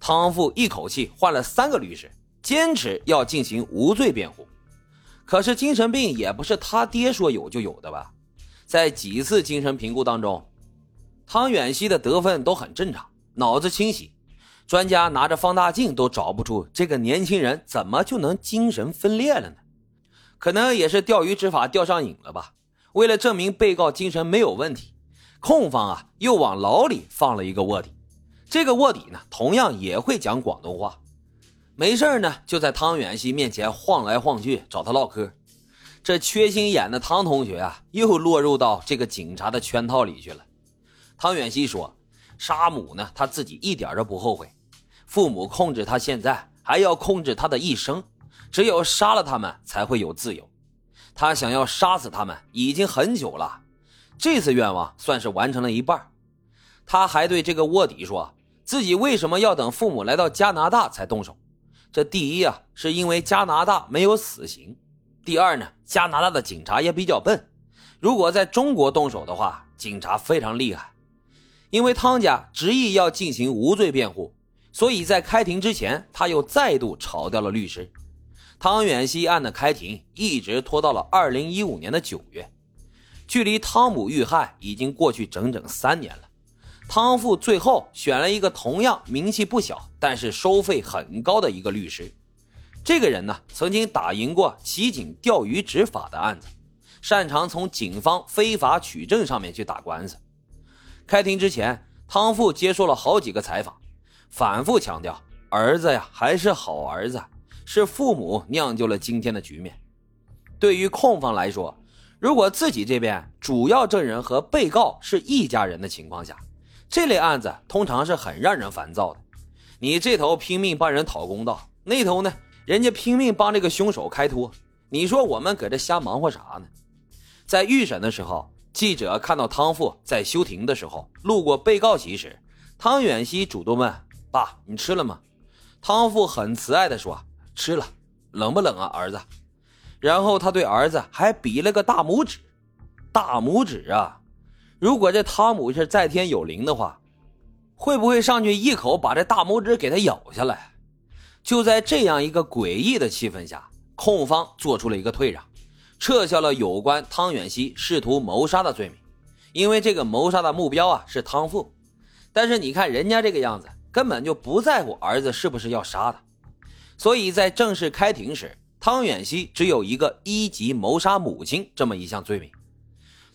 汤富一口气换了三个律师，坚持要进行无罪辩护。可是精神病也不是他爹说有就有的吧？在几次精神评估当中，汤远熙的得分都很正常，脑子清醒。专家拿着放大镜都找不出这个年轻人怎么就能精神分裂了呢？可能也是钓鱼执法钓上瘾了吧。为了证明被告精神没有问题，控方啊又往牢里放了一个卧底。这个卧底呢，同样也会讲广东话，没事呢就在汤远熙面前晃来晃去找他唠嗑。这缺心眼的汤同学啊，又落入到这个警察的圈套里去了。汤远熙说：“杀母呢，他自己一点都不后悔。父母控制他现在，还要控制他的一生。只有杀了他们，才会有自由。他想要杀死他们已经很久了，这次愿望算是完成了一半。他还对这个卧底说。”自己为什么要等父母来到加拿大才动手？这第一啊，是因为加拿大没有死刑；第二呢，加拿大的警察也比较笨。如果在中国动手的话，警察非常厉害。因为汤家执意要进行无罪辩护，所以在开庭之前，他又再度炒掉了律师。汤远熙案的开庭一直拖到了二零一五年的九月，距离汤姆遇害已经过去整整三年了。汤富最后选了一个同样名气不小，但是收费很高的一个律师。这个人呢，曾经打赢过骑警钓鱼执法的案子，擅长从警方非法取证上面去打官司。开庭之前，汤富接受了好几个采访，反复强调儿子呀还是好儿子，是父母酿就了今天的局面。对于控方来说，如果自己这边主要证人和被告是一家人的情况下，这类案子通常是很让人烦躁的，你这头拼命帮人讨公道，那头呢，人家拼命帮这个凶手开脱，你说我们搁这瞎忙活啥呢？在预审的时候，记者看到汤富在休庭的时候路过被告席时，汤远熙主动问：“爸，你吃了吗？”汤富很慈爱的说：“吃了，冷不冷啊，儿子？”然后他对儿子还比了个大拇指，大拇指啊！如果这汤姆是在天有灵的话，会不会上去一口把这大拇指给他咬下来？就在这样一个诡异的气氛下，控方做出了一个退让，撤销了有关汤远熙试图谋杀的罪名，因为这个谋杀的目标啊是汤富。但是你看人家这个样子，根本就不在乎儿子是不是要杀他，所以在正式开庭时，汤远熙只有一个一级谋杀母亲这么一项罪名。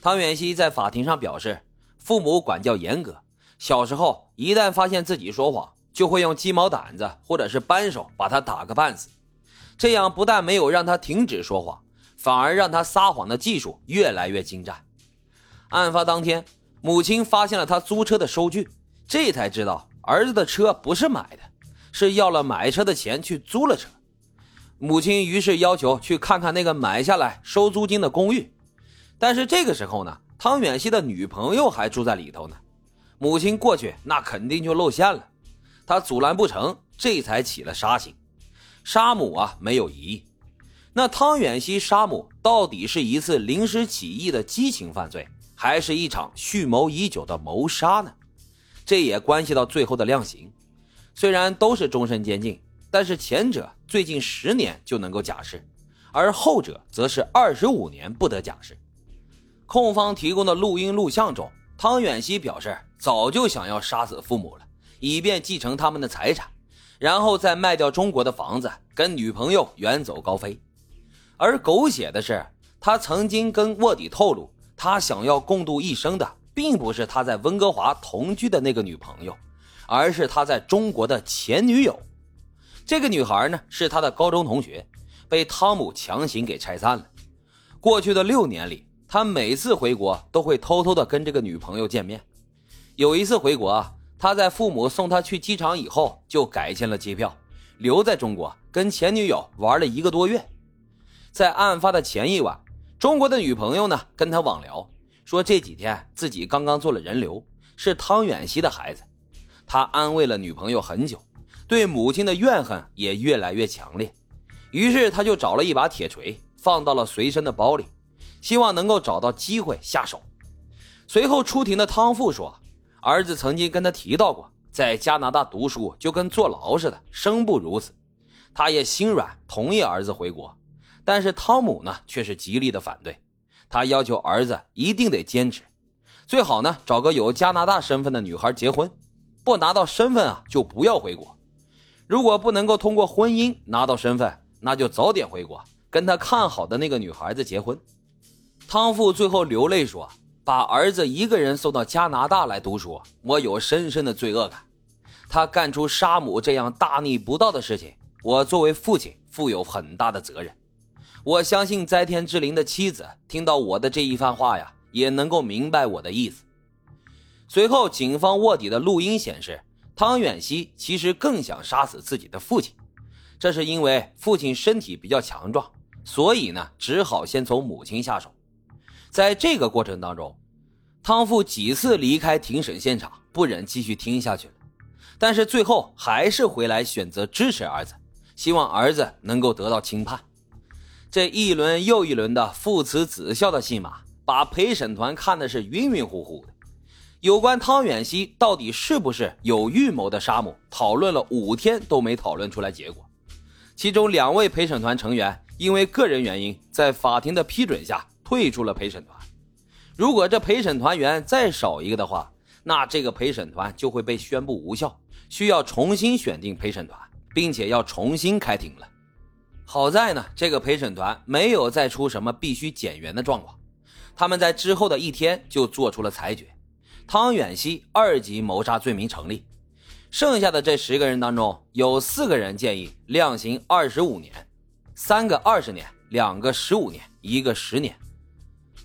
汤远熙在法庭上表示，父母管教严格，小时候一旦发现自己说谎，就会用鸡毛掸子或者是扳手把他打个半死。这样不但没有让他停止说谎，反而让他撒谎的技术越来越精湛。案发当天，母亲发现了他租车的收据，这才知道儿子的车不是买的，是要了买车的钱去租了车。母亲于是要求去看看那个买下来收租金的公寓。但是这个时候呢，汤远熙的女朋友还住在里头呢，母亲过去那肯定就露馅了，他阻拦不成，这才起了杀心。杀母啊没有疑义，那汤远熙杀母到底是一次临时起意的激情犯罪，还是一场蓄谋已久的谋杀呢？这也关系到最后的量刑。虽然都是终身监禁，但是前者最近十年就能够假释，而后者则是二十五年不得假释。控方提供的录音录像中，汤远熙表示早就想要杀死父母了，以便继承他们的财产，然后再卖掉中国的房子，跟女朋友远走高飞。而狗血的是，他曾经跟卧底透露，他想要共度一生的，并不是他在温哥华同居的那个女朋友，而是他在中国的前女友。这个女孩呢，是他的高中同学，被汤姆强行给拆散了。过去的六年里。他每次回国都会偷偷的跟这个女朋友见面。有一次回国，他在父母送他去机场以后，就改签了机票，留在中国跟前女友玩了一个多月。在案发的前一晚，中国的女朋友呢跟他网聊，说这几天自己刚刚做了人流，是汤远熙的孩子。他安慰了女朋友很久，对母亲的怨恨也越来越强烈。于是他就找了一把铁锤，放到了随身的包里。希望能够找到机会下手。随后出庭的汤富说，儿子曾经跟他提到过，在加拿大读书就跟坐牢似的，生不如死。他也心软，同意儿子回国。但是汤姆呢，却是极力的反对。他要求儿子一定得坚持，最好呢找个有加拿大身份的女孩结婚，不拿到身份啊就不要回国。如果不能够通过婚姻拿到身份，那就早点回国，跟他看好的那个女孩子结婚。汤父最后流泪说：“把儿子一个人送到加拿大来读书，我有深深的罪恶感。他干出杀母这样大逆不道的事情，我作为父亲负有很大的责任。”我相信在天之灵的妻子听到我的这一番话呀，也能够明白我的意思。随后，警方卧底的录音显示，汤远熙其实更想杀死自己的父亲，这是因为父亲身体比较强壮，所以呢，只好先从母亲下手。在这个过程当中，汤父几次离开庭审现场，不忍继续听下去了，但是最后还是回来选择支持儿子，希望儿子能够得到轻判。这一轮又一轮的父慈子孝的戏码，把陪审团看的是晕晕乎乎的。有关汤远熙到底是不是有预谋的杀母，讨论了五天都没讨论出来结果。其中两位陪审团成员因为个人原因，在法庭的批准下退出了陪审团。如果这陪审团员再少一个的话，那这个陪审团就会被宣布无效，需要重新选定陪审团，并且要重新开庭了。好在呢，这个陪审团没有再出什么必须减员的状况，他们在之后的一天就做出了裁决：汤远熙二级谋杀罪名成立。剩下的这十个人当中，有四个人建议量刑二十五年，三个二十年，两个十五年，一个十年。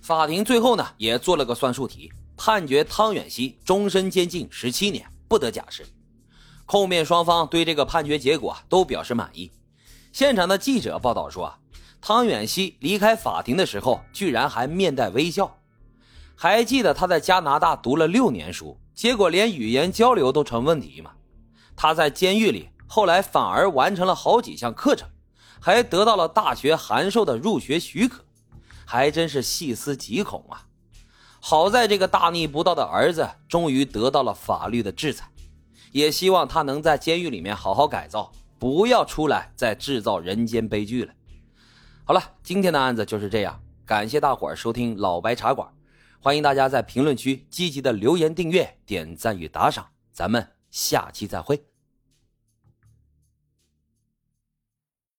法庭最后呢也做了个算术题，判决汤远熙终身监禁十七年，不得假释。控辩双方对这个判决结果都表示满意。现场的记者报道说，汤远熙离开法庭的时候，居然还面带微笑。还记得他在加拿大读了六年书，结果连语言交流都成问题吗？他在监狱里，后来反而完成了好几项课程，还得到了大学函授的入学许可，还真是细思极恐啊！好在这个大逆不道的儿子终于得到了法律的制裁，也希望他能在监狱里面好好改造。不要出来再制造人间悲剧了。好了，今天的案子就是这样，感谢大伙儿收听老白茶馆，欢迎大家在评论区积极的留言、订阅、点赞与打赏，咱们下期再会。